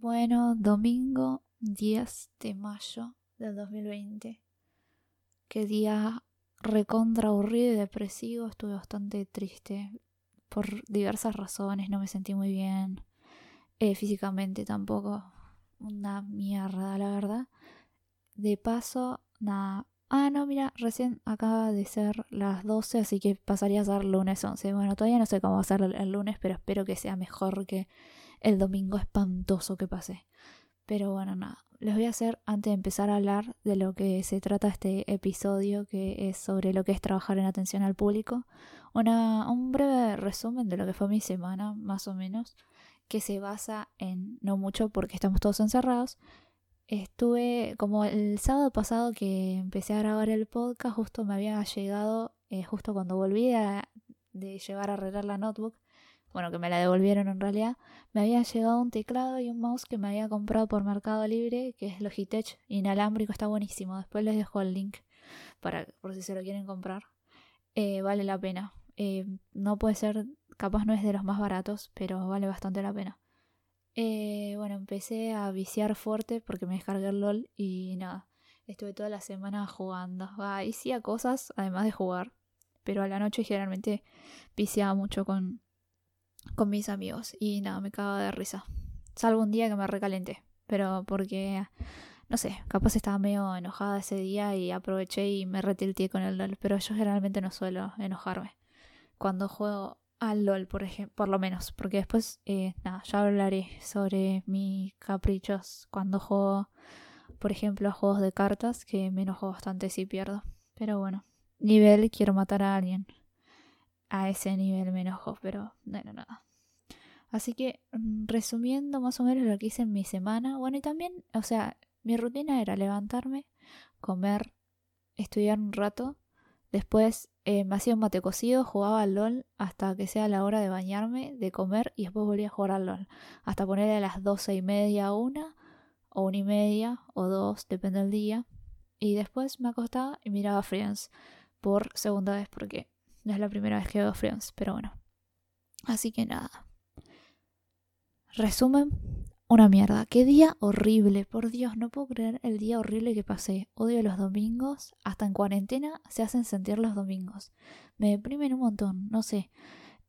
Bueno, domingo 10 de mayo del 2020. Qué día recontra aburrido y depresivo. Estuve bastante triste por diversas razones. No me sentí muy bien. Eh, físicamente tampoco. Una mierda, la verdad. De paso, nada. Ah, no, mira, recién acaba de ser las 12, así que pasaría a ser lunes 11. Bueno, todavía no sé cómo va a ser el lunes, pero espero que sea mejor que el domingo espantoso que pasé. Pero bueno, nada. Les voy a hacer, antes de empezar a hablar de lo que se trata este episodio, que es sobre lo que es trabajar en atención al público, una, un breve resumen de lo que fue mi semana, más o menos, que se basa en no mucho porque estamos todos encerrados, Estuve como el sábado pasado que empecé a grabar el podcast, justo me había llegado, eh, justo cuando volví de llevar a arreglar la notebook, bueno, que me la devolvieron en realidad, me había llegado un teclado y un mouse que me había comprado por Mercado Libre, que es Logitech inalámbrico, está buenísimo. Después les dejo el link para por si se lo quieren comprar. Eh, vale la pena. Eh, no puede ser, capaz no es de los más baratos, pero vale bastante la pena. Eh, bueno, empecé a viciar fuerte porque me descargué el LOL y nada, estuve toda la semana jugando. Ah, hacía cosas además de jugar, pero a la noche generalmente viciaba mucho con, con mis amigos y nada, me cagaba de risa. Salvo un día que me recalenté, pero porque, no sé, capaz estaba medio enojada ese día y aproveché y me retilté con el LOL, pero yo generalmente no suelo enojarme. Cuando juego al LOL, por ejemplo, por lo menos, porque después, eh, nada, ya hablaré sobre mis caprichos cuando juego, por ejemplo, a juegos de cartas, que me enojo bastante si pierdo. Pero bueno, nivel quiero matar a alguien. A ese nivel me enojo, pero bueno, nada. Así que, mm, resumiendo más o menos lo que hice en mi semana, bueno, y también, o sea, mi rutina era levantarme, comer, estudiar un rato, después eh, me hacía un mate cocido, jugaba al LOL hasta que sea la hora de bañarme, de comer y después volvía a jugar al LOL. Hasta ponerle a las doce y media una, o una y media, o dos, depende del día. Y después me acostaba y miraba Friends por segunda vez porque no es la primera vez que veo Friends, pero bueno. Así que nada. Resumen, una mierda. Qué día horrible. Por Dios, no puedo creer el día horrible que pasé. Odio los domingos. Hasta en cuarentena se hacen sentir los domingos. Me deprimen un montón. No sé.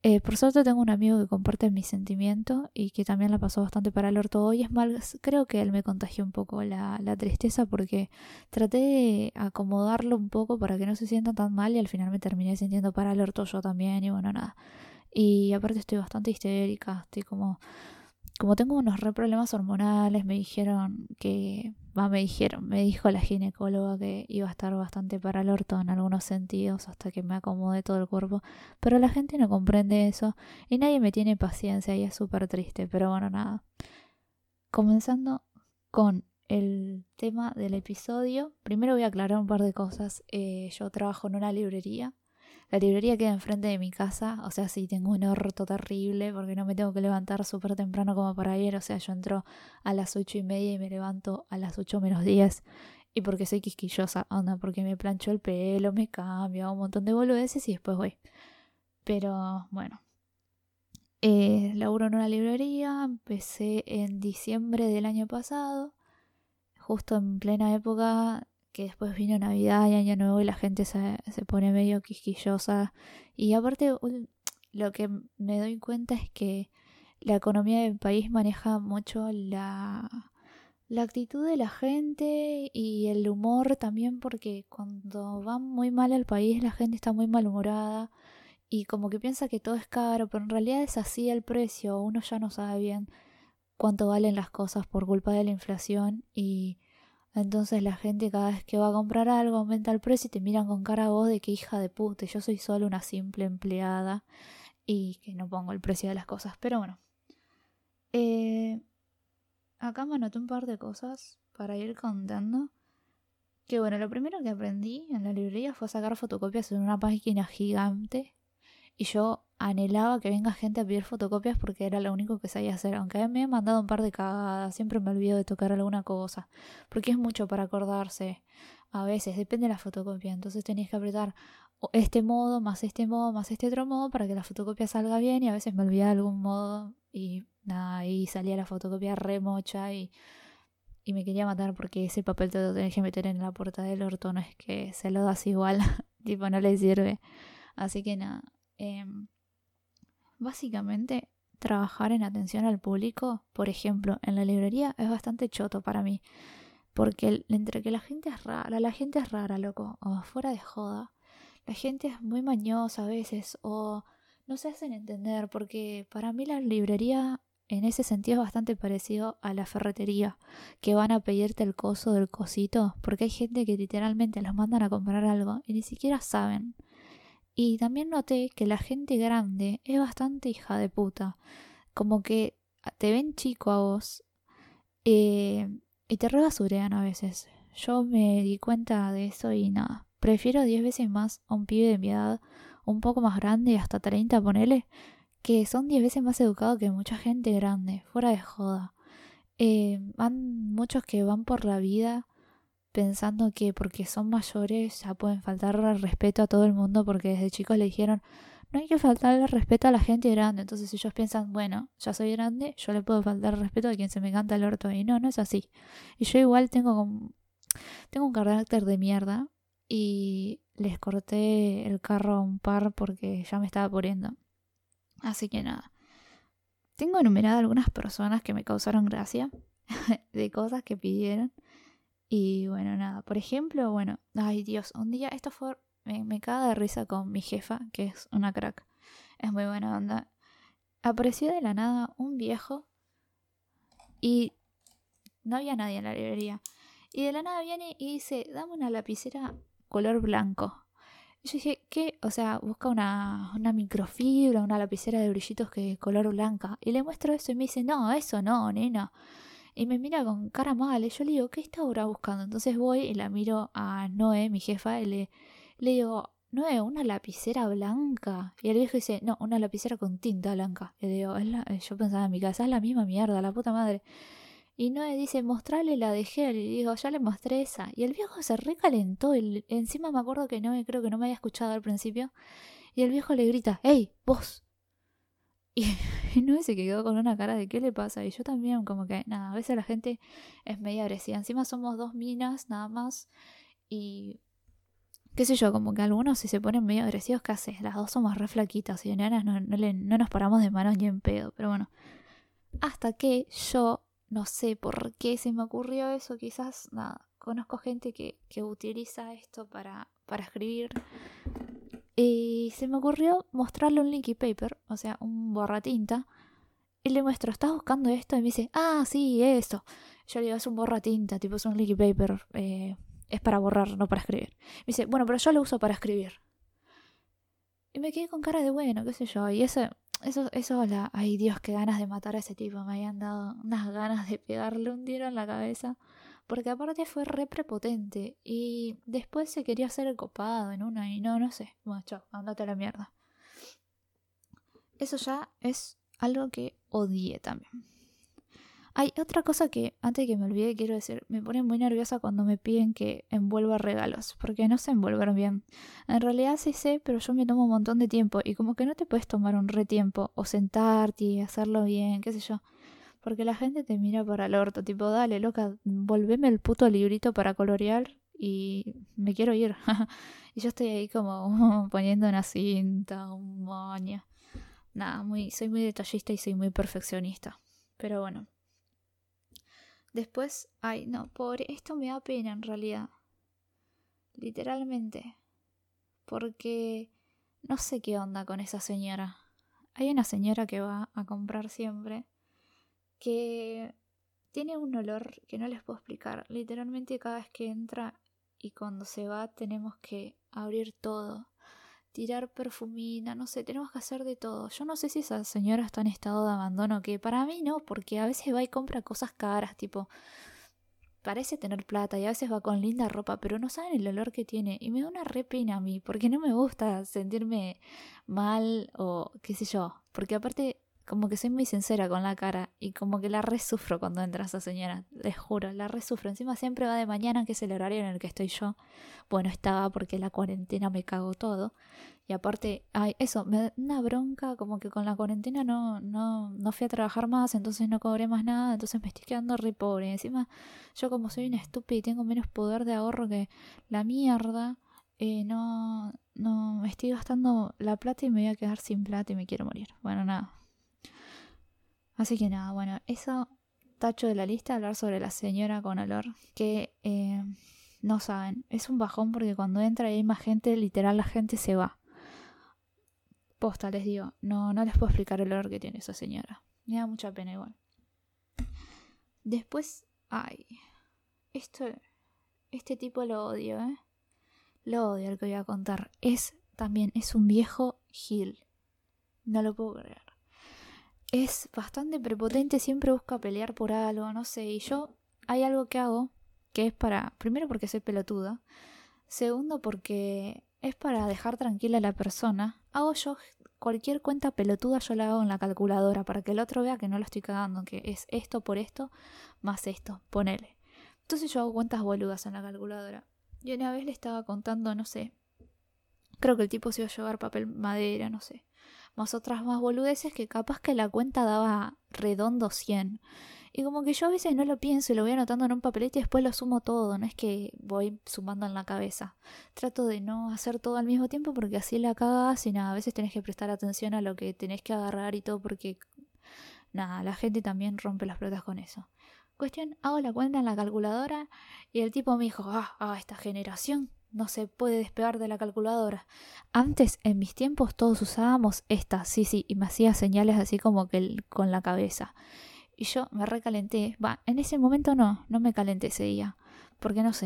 Eh, por suerte tengo un amigo que comparte mi sentimiento y que también la pasó bastante para el orto hoy. Es más, creo que él me contagió un poco la, la tristeza porque traté de acomodarlo un poco para que no se sienta tan mal y al final me terminé sintiendo para el orto yo también y bueno, nada. Y aparte estoy bastante histérica, estoy como como tengo unos re problemas hormonales, me dijeron que, me dijeron, me dijo la ginecóloga que iba a estar bastante para el orto en algunos sentidos hasta que me acomode todo el cuerpo, pero la gente no comprende eso y nadie me tiene paciencia y es súper triste, pero bueno, nada. Comenzando con el tema del episodio, primero voy a aclarar un par de cosas. Eh, yo trabajo en una librería la librería queda enfrente de mi casa, o sea, sí tengo un orto terrible porque no me tengo que levantar súper temprano como para ir, o sea, yo entro a las ocho y media y me levanto a las ocho menos diez. Y porque soy quisquillosa, onda, porque me plancho el pelo, me cambio, hago un montón de boludeces y después voy. Pero bueno. Eh, laburo en una librería, empecé en diciembre del año pasado, justo en plena época que después vino Navidad y Año Nuevo y la gente se, se pone medio quisquillosa. Y aparte, lo que me doy cuenta es que la economía del país maneja mucho la, la actitud de la gente y el humor también, porque cuando va muy mal el país, la gente está muy malhumorada y como que piensa que todo es caro, pero en realidad es así el precio. Uno ya no sabe bien cuánto valen las cosas por culpa de la inflación y entonces la gente cada vez que va a comprar algo aumenta el precio y te miran con cara a vos de que hija de puta, yo soy solo una simple empleada y que no pongo el precio de las cosas. Pero bueno. Eh, acá me anoté un par de cosas para ir contando. Que bueno, lo primero que aprendí en la librería fue sacar fotocopias en una página gigante. Y yo anhelaba que venga gente a pedir fotocopias porque era lo único que sabía hacer. Aunque me he mandado un par de cagadas, siempre me olvido de tocar alguna cosa. Porque es mucho para acordarse. A veces, depende de la fotocopia. Entonces tenías que apretar este modo, más este modo, más este otro modo para que la fotocopia salga bien. Y a veces me olvidaba de algún modo y nada, ahí salía la fotocopia remocha y, y me quería matar porque ese papel te lo tenés que meter en la puerta del orto, no es que se lo das igual, tipo no le sirve. Así que nada, em, básicamente trabajar en atención al público, por ejemplo, en la librería es bastante choto para mí. Porque entre que la gente es rara, la gente es rara, loco, o fuera de joda, la gente es muy mañosa a veces, o no se hacen entender, porque para mí la librería en ese sentido es bastante parecido a la ferretería, que van a pedirte el coso del cosito, porque hay gente que literalmente los mandan a comprar algo y ni siquiera saben. Y también noté que la gente grande es bastante hija de puta, como que te ven chico a vos eh, y te rebasurean a veces. Yo me di cuenta de eso y nada, prefiero diez veces más a un pibe de mi edad, un poco más grande, hasta 30 ponele, que son 10 veces más educados que mucha gente grande, fuera de joda. Eh, van muchos que van por la vida pensando que porque son mayores ya pueden faltar respeto a todo el mundo porque desde chicos le dijeron no hay que faltarle respeto a la gente grande. Entonces ellos piensan, bueno, ya soy grande, yo le puedo faltar respeto a quien se me canta el orto. Y no, no es así. Y yo igual tengo, tengo un carácter de mierda y les corté el carro a un par porque ya me estaba poniendo. Así que nada. Tengo enumerado algunas personas que me causaron gracia de cosas que pidieron. Y bueno, nada. Por ejemplo, bueno, ay Dios, un día, esto fue, me, me caga de risa con mi jefa, que es una crack. Es muy buena onda. Apareció de la nada un viejo y no había nadie en la librería. Y de la nada viene y dice, dame una lapicera color blanco. Y yo dije, ¿qué? O sea, busca una, una microfibra, una lapicera de brillitos que color blanca. Y le muestro eso y me dice, no, eso no, nena. Y me mira con cara mal. Y yo le digo, ¿qué está ahora buscando? Entonces voy y la miro a Noé, mi jefa, y le, le digo, Noé, una lapicera blanca. Y el viejo dice, no, una lapicera con tinta blanca. Le digo, yo pensaba en mi casa, es la misma mierda, la puta madre. Y Noé dice, mostrale la de gel. Y digo, ya le mostré esa. Y el viejo se recalentó. Y encima me acuerdo que Noé creo que no me había escuchado al principio. Y el viejo le grita, ¡Ey, vos! Y, Noé se quedó con una cara de ¿qué le pasa? Y yo también, como que, nada, a veces la gente es media agresiva. Encima somos dos minas, nada más. Y qué sé yo, como que algunos si se ponen medio agresivos, ¿qué haces? Las dos somos re flaquitas y nenas no, no, no nos paramos de manos ni en pedo. Pero bueno, hasta que yo no sé por qué se me ocurrió eso, quizás nada. Conozco gente que, que utiliza esto para, para escribir. Y se me ocurrió mostrarle un linky paper, o sea, un borratinta. Y le muestro, ¿estás buscando esto? Y me dice, ah, sí, eso. Yo le digo, es un borratinta, tipo, es un linky paper. Eh, es para borrar, no para escribir. Me dice, bueno, pero yo lo uso para escribir. Y me quedé con cara de bueno, qué sé yo. Y ese, eso, eso, la, ay Dios, qué ganas de matar a ese tipo. Me habían dado unas ganas de pegarle un tiro en la cabeza. Porque aparte fue re prepotente. Y después se quería hacer el copado en una y no, no sé. Bueno, chao, andate a la mierda. Eso ya es algo que odié también. Hay otra cosa que, antes de que me olvide, quiero decir, me pone muy nerviosa cuando me piden que envuelva regalos, porque no sé envolver bien. En realidad sí sé, pero yo me tomo un montón de tiempo y como que no te puedes tomar un re tiempo o sentarte y hacerlo bien, qué sé yo. Porque la gente te mira para el orto, tipo, dale, loca, volveme el puto librito para colorear y me quiero ir. y yo estoy ahí como poniendo una cinta, un moño. Nada, muy, soy muy detallista y soy muy perfeccionista. Pero bueno. Después, ay, no, pobre, esto me da pena en realidad. Literalmente. Porque no sé qué onda con esa señora. Hay una señora que va a comprar siempre que tiene un olor que no les puedo explicar. Literalmente cada vez que entra y cuando se va tenemos que abrir todo tirar perfumina, no sé, tenemos que hacer de todo. Yo no sé si esa señora está en estado de abandono, que para mí no, porque a veces va y compra cosas caras, tipo, parece tener plata y a veces va con linda ropa, pero no saben el olor que tiene. Y me da una re pena a mí, porque no me gusta sentirme mal o qué sé yo. Porque aparte, como que soy muy sincera con la cara y como que la resufro cuando entra esa señora, les juro, la resufro. Encima siempre va de mañana, que es el horario en el que estoy yo. Bueno, estaba porque la cuarentena me cagó todo. Y aparte, ay, eso, me da una bronca, como que con la cuarentena no, no, no fui a trabajar más, entonces no cobré más nada, entonces me estoy quedando re pobre. Encima, yo como soy una estúpida y tengo menos poder de ahorro que la mierda, eh, no, no, me estoy gastando la plata y me voy a quedar sin plata y me quiero morir. Bueno, nada, Así que nada, bueno, eso tacho de la lista, hablar sobre la señora con olor, que eh, no saben, es un bajón porque cuando entra y hay más gente, literal la gente se va. Posta, les digo, no, no les puedo explicar el olor que tiene esa señora. Me da mucha pena igual. Después, ay, esto, este tipo lo odio, ¿eh? Lo odio el que voy a contar. Es también, es un viejo Gil. No lo puedo creer es bastante prepotente, siempre busca pelear por algo, no sé, y yo hay algo que hago que es para, primero porque soy pelotuda, segundo porque es para dejar tranquila a la persona. Hago yo cualquier cuenta pelotuda, yo la hago en la calculadora para que el otro vea que no lo estoy cagando, que es esto por esto más esto, ponele. Entonces yo hago cuentas boludas en la calculadora. Y una vez le estaba contando, no sé, creo que el tipo se iba a llevar papel madera, no sé más otras más boludeces que capaz que la cuenta daba redondo 100. Y como que yo a veces no lo pienso y lo voy anotando en un papelito y después lo sumo todo, no es que voy sumando en la cabeza. Trato de no hacer todo al mismo tiempo porque así la cagas y nada, a veces tenés que prestar atención a lo que tenés que agarrar y todo porque nada, la gente también rompe las pelotas con eso. Cuestión, hago la cuenta en la calculadora y el tipo me dijo, ah, ah, esta generación no se puede despegar de la calculadora. Antes, en mis tiempos, todos usábamos esta, sí, sí, y me hacía señales así como que con la cabeza. Y yo me recalenté. Va, en ese momento no, no me calenté ese día. Porque no sé,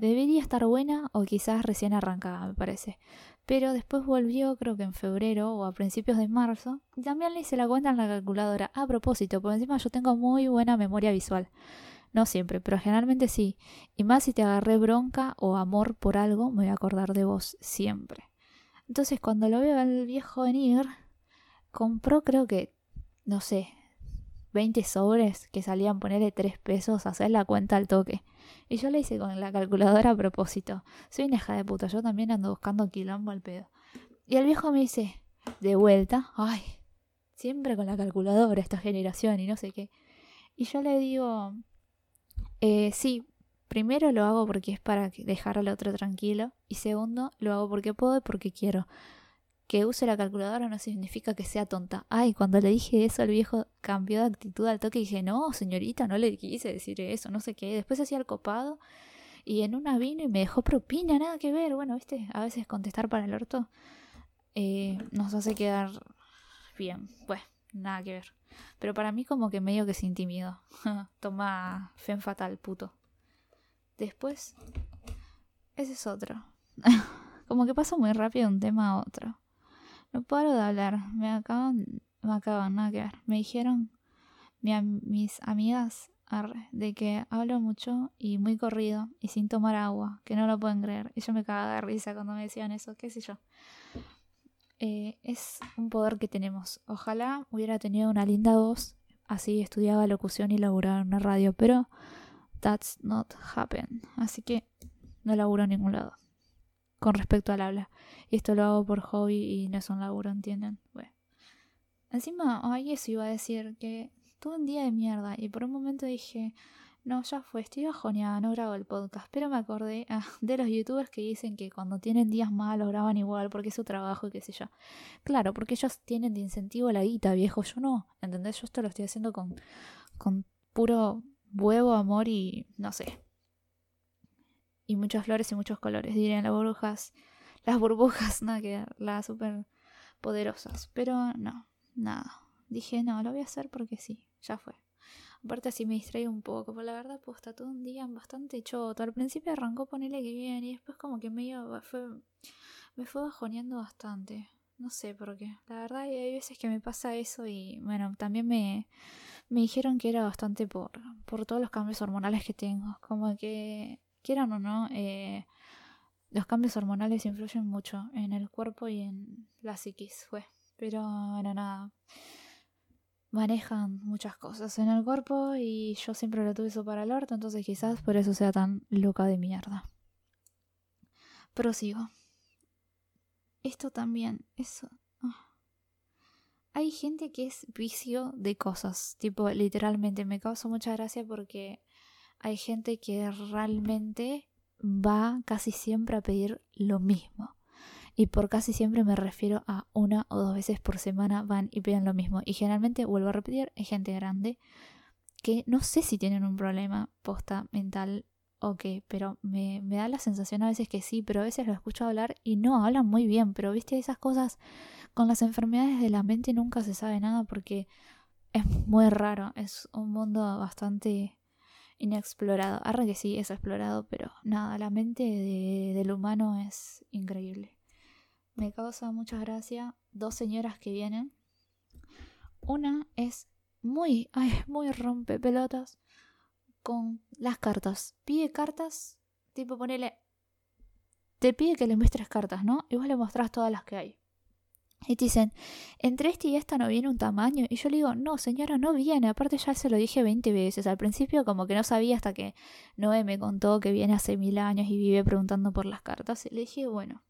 debería estar buena o quizás recién arrancada, me parece. Pero después volvió, creo que en febrero o a principios de marzo. Y también le hice la cuenta en la calculadora. A propósito, por encima yo tengo muy buena memoria visual. No siempre, pero generalmente sí. Y más si te agarré bronca o amor por algo, me voy a acordar de vos siempre. Entonces cuando lo veo al viejo venir, compró creo que, no sé, 20 sobres que salían ponerle 3 pesos, hacer la cuenta al toque. Y yo le hice con la calculadora a propósito. Soy una hija de puta, yo también ando buscando quilombo al pedo. Y el viejo me dice, de vuelta, ay, siempre con la calculadora esta generación y no sé qué. Y yo le digo, eh, sí, primero lo hago porque es para dejar al otro tranquilo y segundo lo hago porque puedo y porque quiero. Que use la calculadora no significa que sea tonta. Ay, cuando le dije eso, el viejo cambió de actitud al toque y dije, no, señorita, no le quise decir eso, no sé qué. Después hacía el copado y en una vino y me dejó propina, nada que ver. Bueno, viste, a veces contestar para el orto eh, nos hace quedar bien. Pues, nada que ver. Pero para mí como que medio que se intimidó. Toma fen fatal, puto. Después, ese es otro. como que pasa muy rápido de un tema a otro. No paro de hablar. Me acaban, me acaban, nada que ver. Me dijeron mis amigas de que hablo mucho y muy corrido y sin tomar agua, que no lo pueden creer. Y yo me cagaba de risa cuando me decían eso, qué sé yo. Eh, es un poder que tenemos. Ojalá hubiera tenido una linda voz, así estudiaba locución y laburaba en una radio, pero that's not happen. Así que no laburo en ningún lado. Con respecto al habla. Y esto lo hago por hobby y no es un laburo, ¿entienden? Bueno. Encima, ay, eso iba a decir que tuve un día de mierda y por un momento dije, no, ya fue, estoy bajoneada, no grabo el podcast. Pero me acordé ah, de los youtubers que dicen que cuando tienen días malos graban igual porque es su trabajo y qué sé yo. Claro, porque ellos tienen de incentivo la guita, viejo. Yo no, ¿entendés? Yo esto lo estoy haciendo con, con puro huevo, amor y no sé. Y muchas flores y muchos colores, dirían las burbujas. Las burbujas, nada que las súper poderosas. Pero no, nada. Dije, no, lo voy a hacer porque sí, ya fue. Aparte así me distrae un poco, pero la verdad pues está todo un día bastante choto. Al principio arrancó ponerle que bien y después como que medio fue, me fue bajoneando bastante. No sé por qué. La verdad hay veces que me pasa eso y bueno, también me, me dijeron que era bastante por, por todos los cambios hormonales que tengo. Como que, quieran o no, eh, los cambios hormonales influyen mucho en el cuerpo y en la psiquis, fue. Pero bueno, nada. Manejan muchas cosas en el cuerpo y yo siempre lo tuve eso para el orto, entonces quizás por eso sea tan loca de mierda. Prosigo. Esto también, eso. Ah. Hay gente que es vicio de cosas, tipo literalmente me causa mucha gracia porque hay gente que realmente va casi siempre a pedir lo mismo. Y por casi siempre me refiero a una o dos veces por semana van y piden lo mismo. Y generalmente, vuelvo a repetir, es gente grande que no sé si tienen un problema posta mental o qué, pero me, me da la sensación a veces que sí, pero a veces lo escucho hablar y no, hablan muy bien, pero viste, esas cosas con las enfermedades de la mente nunca se sabe nada porque es muy raro, es un mundo bastante inexplorado. Ahora que sí es explorado, pero nada, la mente del humano es increíble. Me causa mucha gracia dos señoras que vienen. Una es muy, ay, muy rompe pelotas con las cartas. Pide cartas, tipo ponele, te pide que le muestres cartas, ¿no? Y vos le mostrás todas las que hay. Y te dicen, entre este y esta no viene un tamaño. Y yo le digo, no, señora, no viene. Aparte ya se lo dije 20 veces. Al principio como que no sabía hasta que Noé me contó que viene hace mil años y vive preguntando por las cartas. Y le dije, bueno.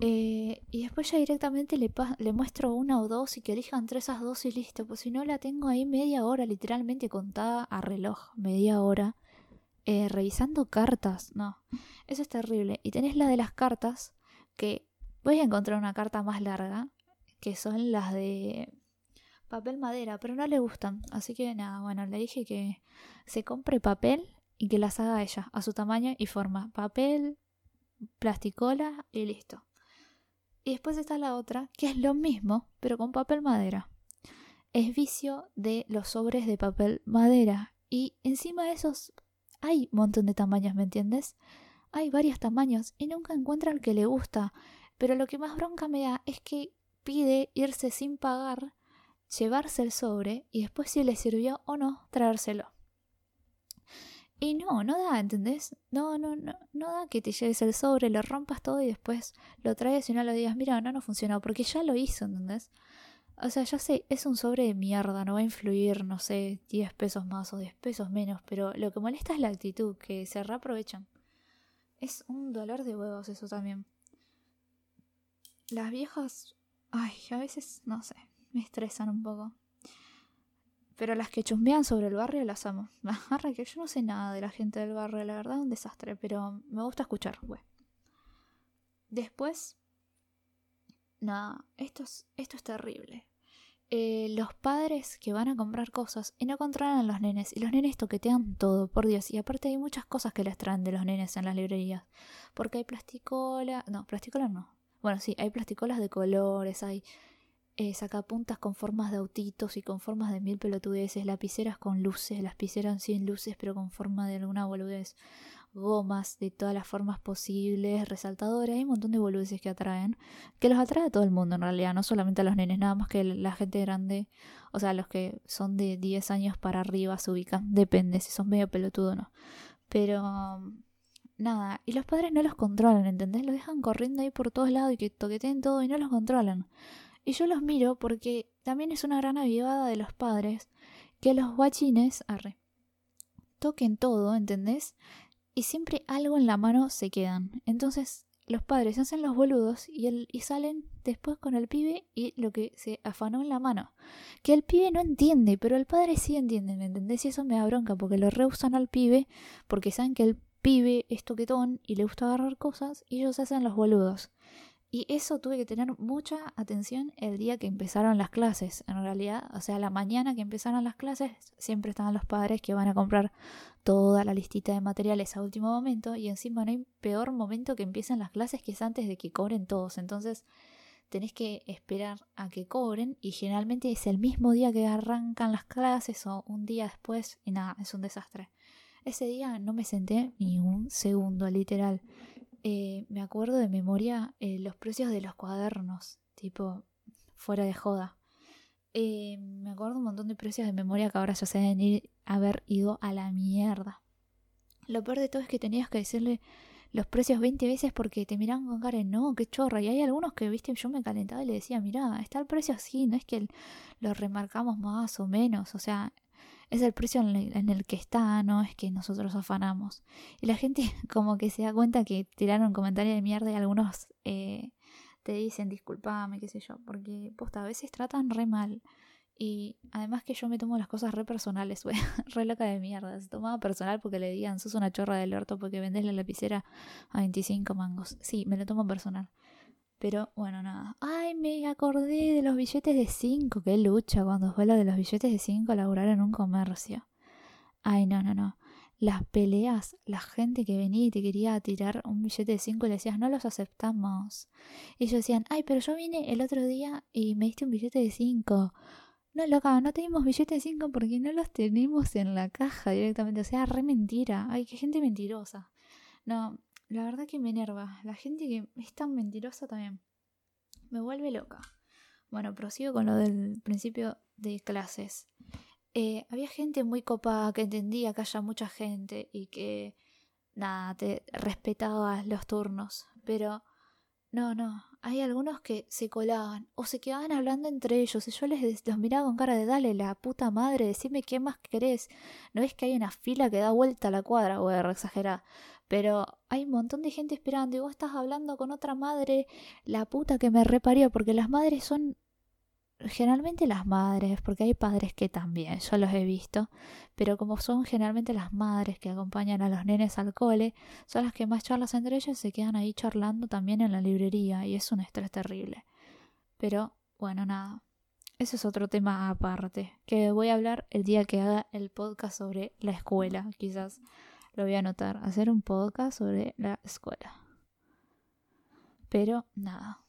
Eh, y después ya directamente le, le muestro una o dos y que elijan entre esas dos y listo. Pues si no la tengo ahí media hora, literalmente contada a reloj, media hora. Eh, revisando cartas. No, eso es terrible. Y tenés la de las cartas que Voy a encontrar una carta más larga, que son las de papel madera, pero no le gustan. Así que nada, bueno, le dije que se compre papel y que las haga ella, a su tamaño y forma. Papel, plasticola y listo. Y después está la otra, que es lo mismo, pero con papel madera. Es vicio de los sobres de papel madera. Y encima de esos hay un montón de tamaños, ¿me entiendes? Hay varios tamaños y nunca encuentra el que le gusta. Pero lo que más bronca me da es que pide irse sin pagar, llevarse el sobre y después si le sirvió o no, traérselo. Y no, no da, ¿entendés? No, no, no, no da que te lleves el sobre, lo rompas todo y después lo traes y no lo digas, mira, no, no funcionó, porque ya lo hizo, ¿entendés? O sea, ya sé, es un sobre de mierda, no va a influir, no sé, 10 pesos más o 10 pesos menos, pero lo que molesta es la actitud, que se reaprovechan. Es un dolor de huevos eso también. Las viejas, ay, a veces, no sé, me estresan un poco. Pero las que chusmean sobre el barrio las amo. Agarra que yo no sé nada de la gente del barrio, la verdad, un desastre, pero me gusta escuchar, güey. Después, nada, esto es, esto es terrible. Eh, los padres que van a comprar cosas y no controlan a los nenes, y los nenes toquetean todo, por Dios. Y aparte hay muchas cosas que les traen de los nenes en las librerías. Porque hay plasticola, no, plasticola no, bueno, sí, hay plasticolas de colores, hay eh, sacapuntas con formas de autitos y con formas de mil pelotudeces, lapiceras con luces, lapiceras sin luces pero con forma de alguna boludez, gomas de todas las formas posibles, resaltadores, hay un montón de boludeces que atraen, que los atrae a todo el mundo en realidad, no solamente a los nenes, nada más que la gente grande, o sea, los que son de 10 años para arriba se ubican, depende si son medio pelotudo o no. Pero nada. Y los padres no los controlan, ¿entendés? Los dejan corriendo ahí por todos lados y que toqueten todo y no los controlan. Y yo los miro porque también es una gran avivada de los padres que los guachines, arre, toquen todo, ¿entendés? Y siempre algo en la mano se quedan. Entonces los padres hacen los boludos y, y salen después con el pibe y lo que se afanó en la mano. Que el pibe no entiende, pero el padre sí entiende, ¿me entendés? Y eso me da bronca porque lo rehusan al pibe porque saben que el pibe es toquetón y le gusta agarrar cosas y ellos hacen los boludos. Y eso tuve que tener mucha atención el día que empezaron las clases. En realidad, o sea, la mañana que empezaron las clases, siempre estaban los padres que van a comprar toda la listita de materiales a último momento. Y encima no hay peor momento que empiecen las clases que es antes de que cobren todos. Entonces, tenés que esperar a que cobren. Y generalmente es el mismo día que arrancan las clases o un día después. Y nada, es un desastre. Ese día no me senté ni un segundo, literal. Eh, me acuerdo de memoria eh, los precios de los cuadernos, tipo, fuera de joda. Eh, me acuerdo un montón de precios de memoria que ahora ya se deben ir, haber ido a la mierda. Lo peor de todo es que tenías que decirle los precios 20 veces porque te miran con cara de no, qué chorra. Y hay algunos que, viste, yo me calentaba y le decía, mira, está el precio así, no es que lo remarcamos más o menos, o sea, es el precio en el, que está, no es que nosotros afanamos. Y la gente como que se da cuenta que tiraron comentarios de mierda y algunos eh, te dicen disculpame, qué sé yo, porque posta, a veces tratan re mal. Y además que yo me tomo las cosas re personales, güey, re loca de mierda. Se tomaba personal porque le digan, sos una chorra del orto porque vendes la lapicera a 25 mangos. Sí, me lo tomo personal. Pero bueno, nada. Ay, me acordé de los billetes de 5. Qué lucha cuando fue lo de los billetes de 5 laburar en un comercio. Ay, no, no, no. Las peleas, la gente que venía y te quería tirar un billete de 5 y le decías, no los aceptamos. Y ellos decían, ay, pero yo vine el otro día y me diste un billete de 5. No, loca, no tenemos billetes de 5 porque no los tenemos en la caja directamente. O sea, re mentira. Ay, qué gente mentirosa. No, la verdad que me enerva. La gente que es tan mentirosa también. Me vuelve loca. Bueno, prosigo con lo del principio de clases. Eh, había gente muy copada que entendía que haya mucha gente y que, nada, te respetaba los turnos. Pero, no, no. Hay algunos que se colaban o se quedaban hablando entre ellos y yo les los miraba con cara de dale la puta madre, decime qué más querés. No es que hay una fila que da vuelta a la cuadra, o exagerar pero hay un montón de gente esperando y vos estás hablando con otra madre, la puta que me reparió, porque las madres son generalmente las madres, porque hay padres que también, yo los he visto, pero como son generalmente las madres que acompañan a los nenes al cole, son las que más charlas entre ellas se quedan ahí charlando también en la librería y es un estrés terrible. Pero bueno, nada. Eso es otro tema aparte, que voy a hablar el día que haga el podcast sobre la escuela, quizás. Lo voy a anotar, hacer un podcast sobre la escuela. Pero nada.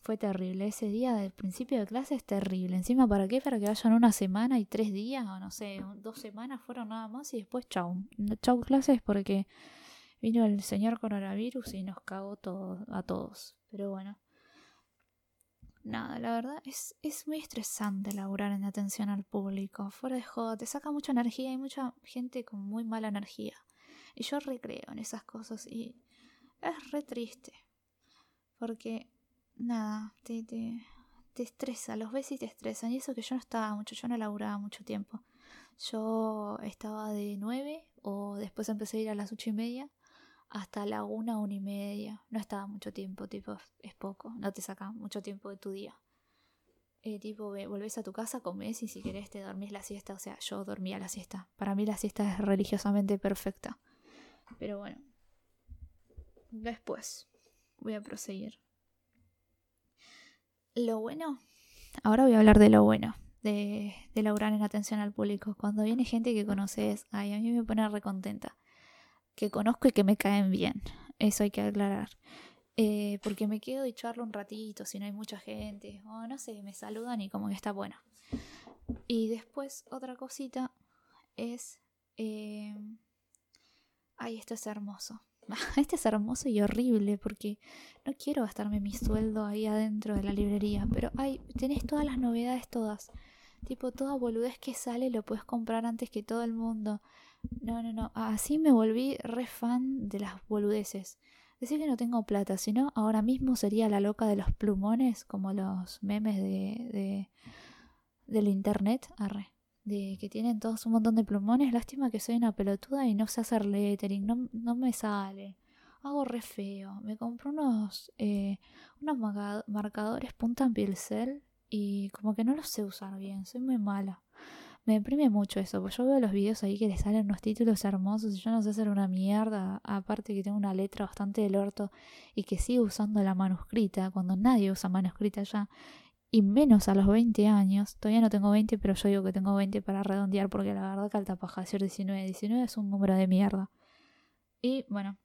Fue terrible. Ese día del principio de clase es terrible. Encima, ¿para qué? Para que vayan una semana y tres días, o no sé, dos semanas fueron nada más y después chau. Chau clases porque vino el señor coronavirus y nos cagó todo, a todos. Pero bueno nada, la verdad es, es muy estresante laburar en atención al público. Fuera de joda, te saca mucha energía. Hay mucha gente con muy mala energía. Y yo recreo en esas cosas y es re triste. Porque, nada, te, te, te estresa. Los ves y te estresan. Y eso que yo no estaba mucho, yo no laburaba mucho tiempo. Yo estaba de nueve o después empecé a ir a las ocho y media hasta la una, una y media. No estaba mucho tiempo, tipo, es poco, no te saca mucho tiempo de tu día. Eh, tipo, volvés a tu casa, comes y si querés te dormís la siesta. O sea, yo dormía la siesta. Para mí la siesta es religiosamente perfecta. Pero bueno. Después voy a proseguir. Lo bueno. Ahora voy a hablar de lo bueno. De, de laburar en atención al público. Cuando viene gente que conoces, ay, a mí me pone recontenta que conozco y que me caen bien. Eso hay que aclarar. Eh, porque me quedo y charlo un ratito si no hay mucha gente. O no sé, me saludan y como que está bueno. Y después otra cosita es... Eh, ay, esto es hermoso. Este es hermoso y horrible porque no quiero gastarme mi sueldo ahí adentro de la librería. Pero ay, tenés todas las novedades todas. Tipo, toda boludez que sale lo puedes comprar antes que todo el mundo. No, no, no. Así me volví re fan de las boludeces. Decir que no tengo plata, sino ahora mismo sería la loca de los plumones, como los memes de, de del internet, arre, de que tienen todos un montón de plumones. Lástima que soy una pelotuda y no sé hacer lettering, no, no me sale. Hago re feo. Me compré unos, eh, unos marcadores punta en pincel y como que no los sé usar bien, soy muy mala. Me deprime mucho eso, porque yo veo los videos ahí que les salen unos títulos hermosos y yo no sé hacer una mierda, aparte que tengo una letra bastante del orto y que sigo usando la manuscrita cuando nadie usa manuscrita ya, y menos a los 20 años, todavía no tengo 20, pero yo digo que tengo 20 para redondear porque la verdad que alta paja decir 19, 19 es un número de mierda. Y bueno,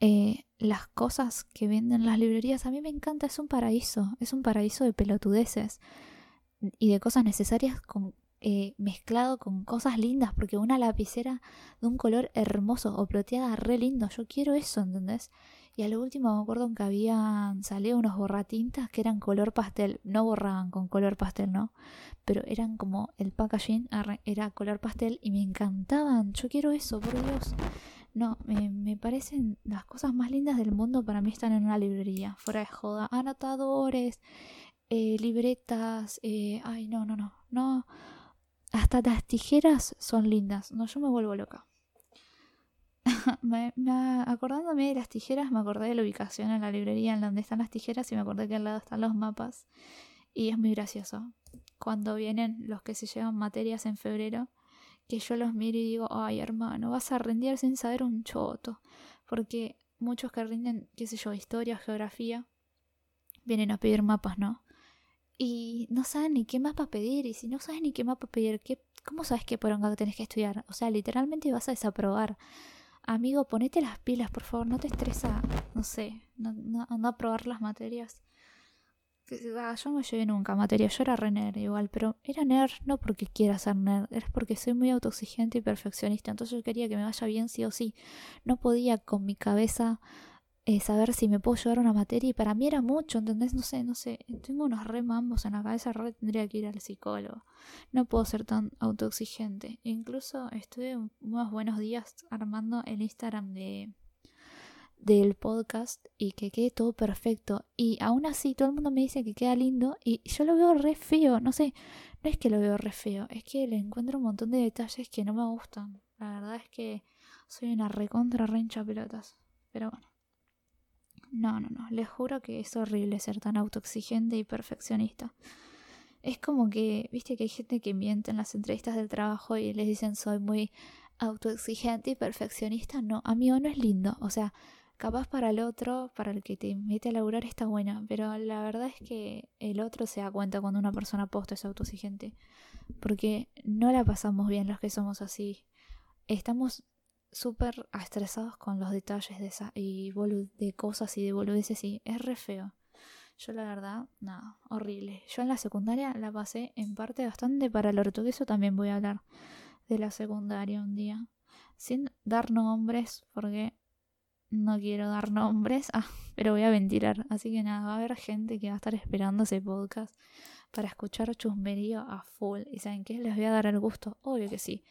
eh, las cosas que venden las librerías a mí me encanta, es un paraíso, es un paraíso de pelotudeces y de cosas necesarias con eh, mezclado con cosas lindas, porque una lapicera de un color hermoso o plateada re lindo, yo quiero eso, ¿entendés? Y a lo último me acuerdo que habían salido unos borratintas que eran color pastel, no borraban con color pastel, ¿no? Pero eran como el packaging era color pastel y me encantaban, yo quiero eso, por Dios. No, me, parecen las cosas más lindas del mundo para mí están en una librería, fuera de joda. Anotadores, eh, libretas, eh, ay, no, no, no, no. Hasta las tijeras son lindas. No, yo me vuelvo loca. me, acordándome de las tijeras, me acordé de la ubicación en la librería en donde están las tijeras y me acordé que al lado están los mapas. Y es muy gracioso. Cuando vienen los que se llevan materias en febrero, que yo los miro y digo, ay hermano, vas a rendir sin saber un choto. Porque muchos que rinden, qué sé yo, historia, geografía, vienen a pedir mapas, ¿no? Y no saben ni qué mapa pedir. Y si no sabes ni qué mapa pedir, ¿qué, ¿cómo sabes qué poronga tenés que estudiar? O sea, literalmente vas a desaprobar. Amigo, ponete las pilas, por favor. No te estresa, no sé, no, no, aprobar las materias. Yo no llevé nunca materia, yo era re nerd igual, pero era nerd no porque quiera ser nerd, es porque soy muy autoexigente y perfeccionista, entonces yo quería que me vaya bien sí o sí. No podía con mi cabeza eh, saber si me puedo llevar una materia y para mí era mucho, ¿entendés? No sé, no sé, tengo unos re mambos en la cabeza, re tendría que ir al psicólogo. No puedo ser tan autoexigente. Incluso estuve unos buenos días armando el Instagram de del podcast y que quede todo perfecto. Y aún así todo el mundo me dice que queda lindo y yo lo veo re feo. No sé, no es que lo veo re feo, es que le encuentro un montón de detalles que no me gustan. La verdad es que soy una recontra rencha pelotas. Pero bueno. No, no, no. Les juro que es horrible ser tan autoexigente y perfeccionista. Es como que, viste que hay gente que miente en las entrevistas del trabajo y les dicen soy muy autoexigente y perfeccionista. No, amigo, no es lindo. O sea, Capaz para el otro, para el que te mete a laburar está buena, pero la verdad es que el otro se da cuenta cuando una persona posta es autoexigente. Porque no la pasamos bien los que somos así. Estamos súper estresados con los detalles de, esa, y de cosas y de boludeces y es re feo. Yo la verdad, nada, horrible. Yo en la secundaria la pasé en parte bastante para el orto, eso también voy a hablar de la secundaria un día. Sin dar nombres, porque no quiero dar nombres, ah, pero voy a ventilar. Así que nada, va a haber gente que va a estar esperando ese podcast para escuchar chusmerío a full. ¿Y saben qué? Les voy a dar el gusto. Obvio que sí.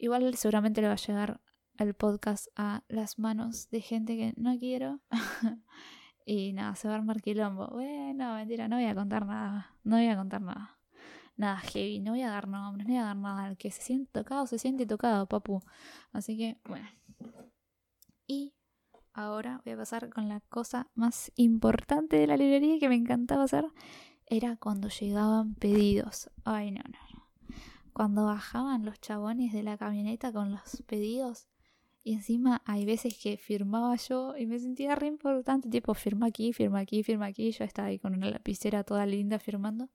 Igual seguramente le va a llegar el podcast a las manos de gente que no quiero. y nada, se va a armar quilombo. Bueno, mentira, no voy a contar nada. No voy a contar nada. Nada heavy, no voy a dar nombres, no voy a dar nada. El que se siente tocado, se siente tocado, papu. Así que, bueno. Y ahora voy a pasar con la cosa más importante de la librería que me encantaba hacer. Era cuando llegaban pedidos. Ay, no, no. Cuando bajaban los chabones de la camioneta con los pedidos. Y encima hay veces que firmaba yo y me sentía re importante. Tipo, firma aquí, firma aquí, firma aquí. Yo estaba ahí con una lapicera toda linda firmando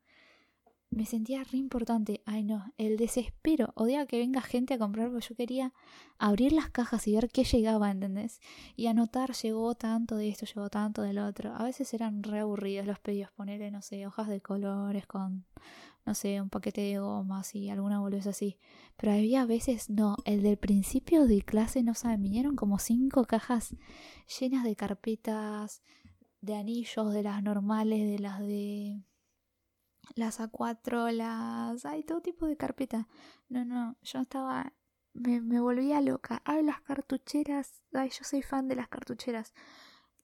me sentía re importante. Ay, no, el desespero. Odia que venga gente a comprar, porque yo quería abrir las cajas y ver qué llegaba, ¿entendés? Y anotar, llegó tanto de esto, llegó tanto del otro. A veces eran re aburridos los pedidos, ponerle, no sé, hojas de colores con, no sé, un paquete de gomas y alguna bolsa así. Pero había veces, no, el del principio de clase, no saben, vinieron como cinco cajas llenas de carpetas, de anillos, de las normales, de las de las A4, las... Hay todo tipo de carpeta. No, no, yo estaba... Me, me volvía loca. Ay, las cartucheras. Ay, yo soy fan de las cartucheras.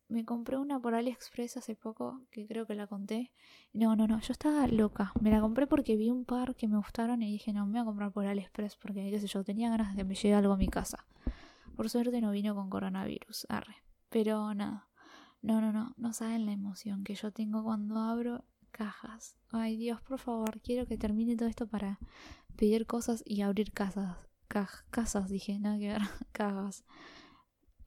Me compré una por AliExpress hace poco, que creo que la conté. No, no, no, yo estaba loca. Me la compré porque vi un par que me gustaron y dije, no, me voy a comprar por AliExpress porque, qué sé yo, tenía ganas de que me llegue algo a mi casa. Por suerte no vino con coronavirus, arre. Pero nada. No, no, no, no saben la emoción que yo tengo cuando abro cajas. Ay Dios, por favor, quiero que termine todo esto para pedir cosas y abrir casas. casas, dije, nada que ver, cajas.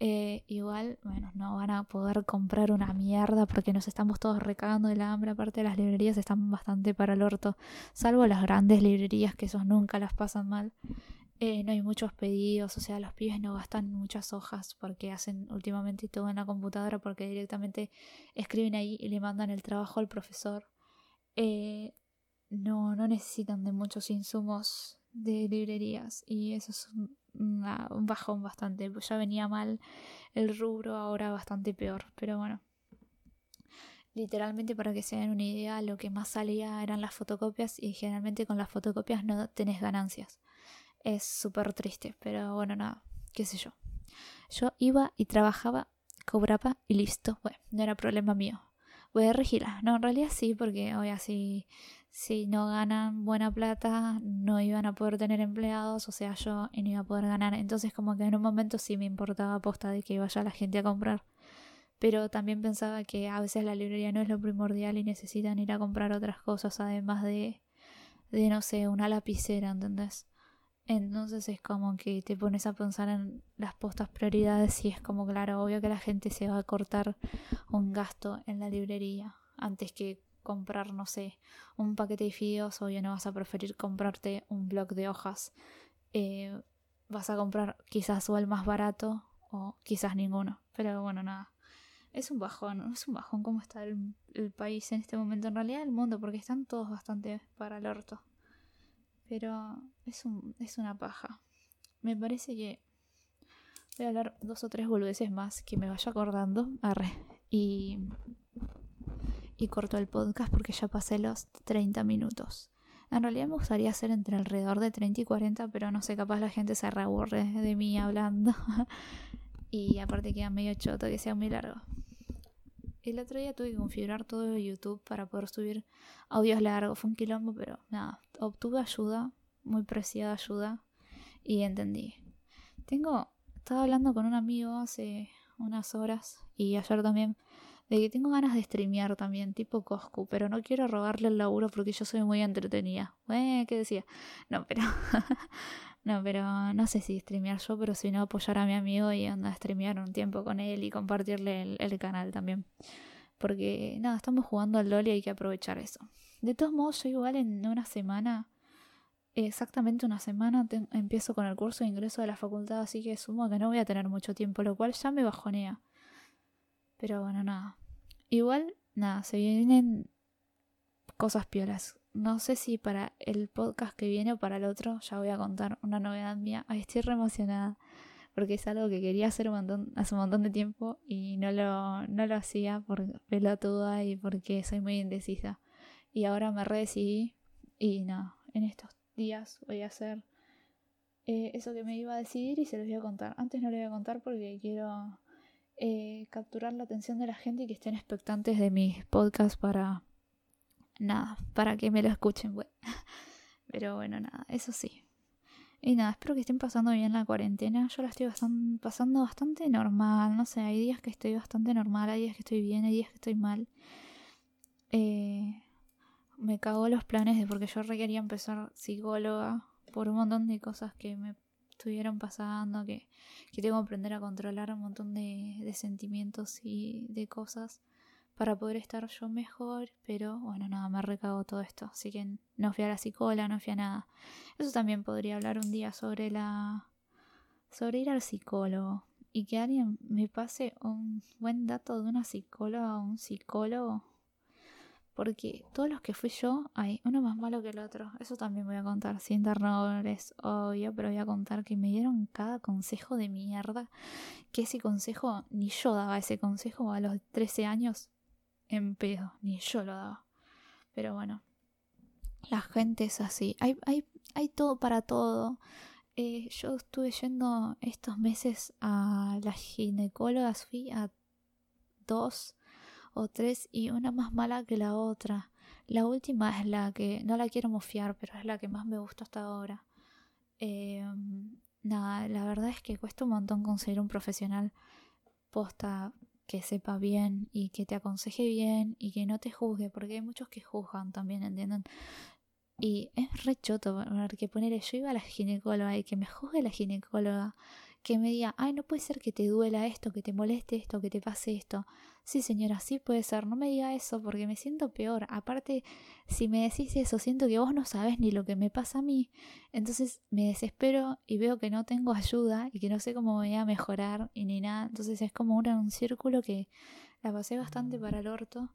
Eh, igual, bueno, no van a poder comprar una mierda porque nos estamos todos recagando de la hambre. Aparte, las librerías están bastante para el orto, salvo las grandes librerías que esos nunca las pasan mal. Eh, no hay muchos pedidos, o sea, los pibes no gastan muchas hojas porque hacen últimamente todo en la computadora porque directamente escriben ahí y le mandan el trabajo al profesor. Eh, no, no necesitan de muchos insumos de librerías y eso es un, un bajón bastante, pues ya venía mal el rubro, ahora bastante peor, pero bueno. Literalmente para que se den una idea, lo que más salía eran las fotocopias y generalmente con las fotocopias no tenés ganancias. Es súper triste, pero bueno, nada, qué sé yo. Yo iba y trabajaba, cobraba y listo. Bueno, no era problema mío. Voy a regirla. No, en realidad sí, porque hoy así si no ganan buena plata, no iban a poder tener empleados, o sea, yo no iba a poder ganar. Entonces, como que en un momento sí me importaba aposta de que vaya la gente a comprar. Pero también pensaba que a veces la librería no es lo primordial y necesitan ir a comprar otras cosas, además de, de no sé, una lapicera, ¿entendés? Entonces es como que te pones a pensar en las postas prioridades y es como, claro, obvio que la gente se va a cortar un gasto en la librería antes que comprar, no sé, un paquete de fideos, obvio no vas a preferir comprarte un bloc de hojas. Eh, vas a comprar quizás o el más barato o quizás ninguno. Pero bueno, nada. Es un bajón, es un bajón cómo está el, país en este momento, en realidad el mundo, porque están todos bastante para el orto. Pero es, un, es una paja. Me parece que voy a hablar dos o tres boludeces más que me vaya acordando. Arre. Y y corto el podcast porque ya pasé los 30 minutos. En realidad me gustaría hacer entre alrededor de 30 y 40, pero no sé, capaz la gente se reaburre de mí hablando. y aparte queda medio choto que sea muy largo. El otro día tuve que configurar todo YouTube para poder subir audios largos. Fue un quilombo, pero nada, obtuve ayuda, muy preciada ayuda, y entendí. Tengo, estaba hablando con un amigo hace unas horas y ayer también de que tengo ganas de streamear también, tipo Coscu, pero no quiero robarle el laburo porque yo soy muy entretenida. ¿qué decía? No, pero. no, pero no sé si streamear yo, pero si no, apoyar a mi amigo y andar a streamear un tiempo con él y compartirle el, canal también. Porque, nada, estamos jugando al LOL y hay que aprovechar eso. De todos modos, yo igual en una semana exactamente una semana empiezo con el curso de ingreso de la facultad, así que sumo que no voy a tener mucho tiempo, lo cual ya me bajonea. Pero bueno, nada. Igual, nada, se vienen cosas piolas. No sé si para el podcast que viene o para el otro ya voy a contar una novedad mía. Ay, estoy re emocionada porque es algo que quería hacer un montón, hace un montón de tiempo y no lo, no lo hacía por pelotuda y porque soy muy indecisa. Y ahora me redecidí y nada, en estos días voy a hacer eh, eso que me iba a decidir y se los voy a contar. Antes no lo voy a contar porque quiero eh, capturar la atención de la gente y que estén expectantes de mis podcasts para nada, para que me lo escuchen. Pero bueno, nada, eso sí. Y nada, espero que estén pasando bien la cuarentena. Yo la estoy pasando bastante normal. No sé, hay días que estoy bastante normal, hay días que estoy bien, hay días que estoy mal. Eh, me cagó los planes de porque yo requería empezar psicóloga por un montón de cosas que me estuvieron pasando, que, que tengo que aprender a controlar un montón de, de sentimientos y de cosas para poder estar yo mejor, pero bueno, nada, me recago todo esto, así que no fui a la psicóloga, no fui a nada. Eso también podría hablar un día sobre la sobre ir al psicólogo y que alguien me pase un buen dato de una psicóloga o un psicólogo porque todos los que fui yo, hay uno más malo que el otro. Eso también voy a contar, sin nombres, obvio, pero voy a contar que me dieron cada consejo de mierda. Que ese consejo, ni yo daba ese consejo a los 13 años en pedo, ni yo lo daba. Pero bueno, la gente es así. Hay, hay, hay todo para todo. Eh, yo estuve yendo estos meses a las ginecólogas, fui a dos o tres y una más mala que la otra. La última es la que no la quiero mofiar, pero es la que más me gustó hasta ahora. Eh, nada, la verdad es que cuesta un montón conseguir un profesional posta que sepa bien y que te aconseje bien y que no te juzgue, porque hay muchos que juzgan también, ¿entienden? Y es re choto que poner yo iba a la ginecóloga y que me juzgue la ginecóloga que me diga, ay, no puede ser que te duela esto, que te moleste esto, que te pase esto. Sí, señora, sí puede ser, no me diga eso porque me siento peor. Aparte, si me decís eso, siento que vos no sabes ni lo que me pasa a mí. Entonces me desespero y veo que no tengo ayuda y que no sé cómo me voy a mejorar y ni nada. Entonces es como un círculo que la pasé bastante para el orto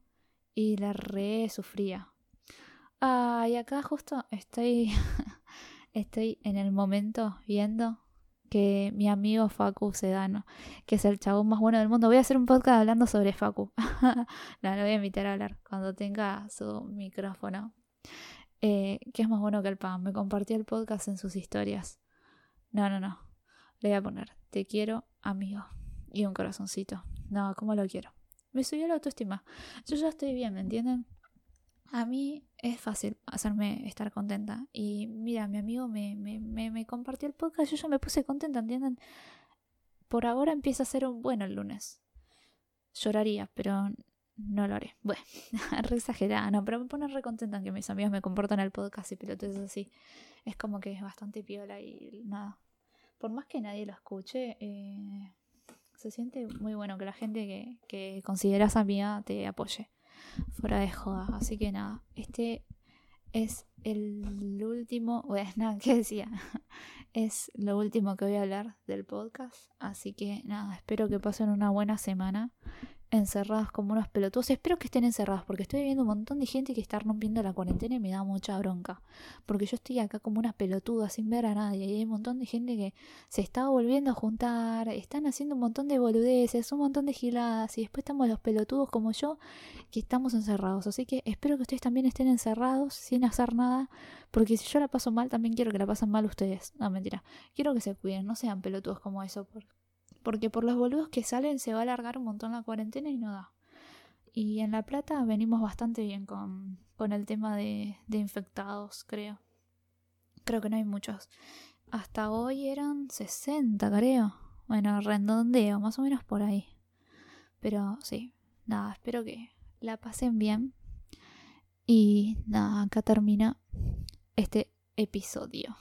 y la re sufría. Ah, y acá justo estoy, estoy en el momento viendo que mi amigo Facu Sedano, que es el chabón más bueno del mundo. Voy a hacer un podcast hablando sobre Facu. no, lo voy a invitar a hablar cuando tenga su micrófono. Eh, que es más bueno que el pan. Me compartió el podcast en sus historias. No, no, no. Le voy a poner, te quiero amigo. Y un corazoncito. No, como lo quiero. Me subió la autoestima. Yo ya estoy bien, ¿me entienden? A mí es fácil hacerme estar contenta. Y mira, mi amigo me, me, me, compartió el podcast, yo ya me puse contenta, ¿entienden? Por ahora empieza a ser un bueno el lunes. Lloraría, pero no lo haré. Bueno, re exagerada, no, pero me pone re contenta que mis amigos me comportan el podcast y pelotes así. Es como que es bastante piola y nada. Por más que nadie lo escuche, eh, se siente muy bueno que la gente que, que consideras amiga te apoye. Fuera de joda. Así que nada, este es el último, bueno, nada, ¿qué decía? Es lo último que voy a hablar del podcast. Así que nada, espero que pasen una buena semana encerradas como unos pelotudos. Espero que estén encerradas porque estoy viendo un montón de gente que está rompiendo la cuarentena y me da mucha bronca. Porque yo estoy acá como una pelotuda sin ver a nadie y hay un montón de gente que se está volviendo a juntar, están haciendo un montón de boludeces, un montón de giladas y después estamos los pelotudos como yo que estamos encerrados. Así que espero que ustedes también estén encerrados sin hacer nada porque si yo la paso mal también quiero que la pasen mal ustedes. No, mentira. Quiero que se cuiden, no sean pelotudos como eso. Porque por los boludos que salen se va a alargar un montón la cuarentena y no da. Y en La Plata venimos bastante bien con, con el tema de, de infectados, creo. Creo que no hay muchos. Hasta hoy eran 60, creo. Bueno, redondeo, más o menos por ahí. Pero sí, nada, espero que la pasen bien. Y nada, acá termina este episodio.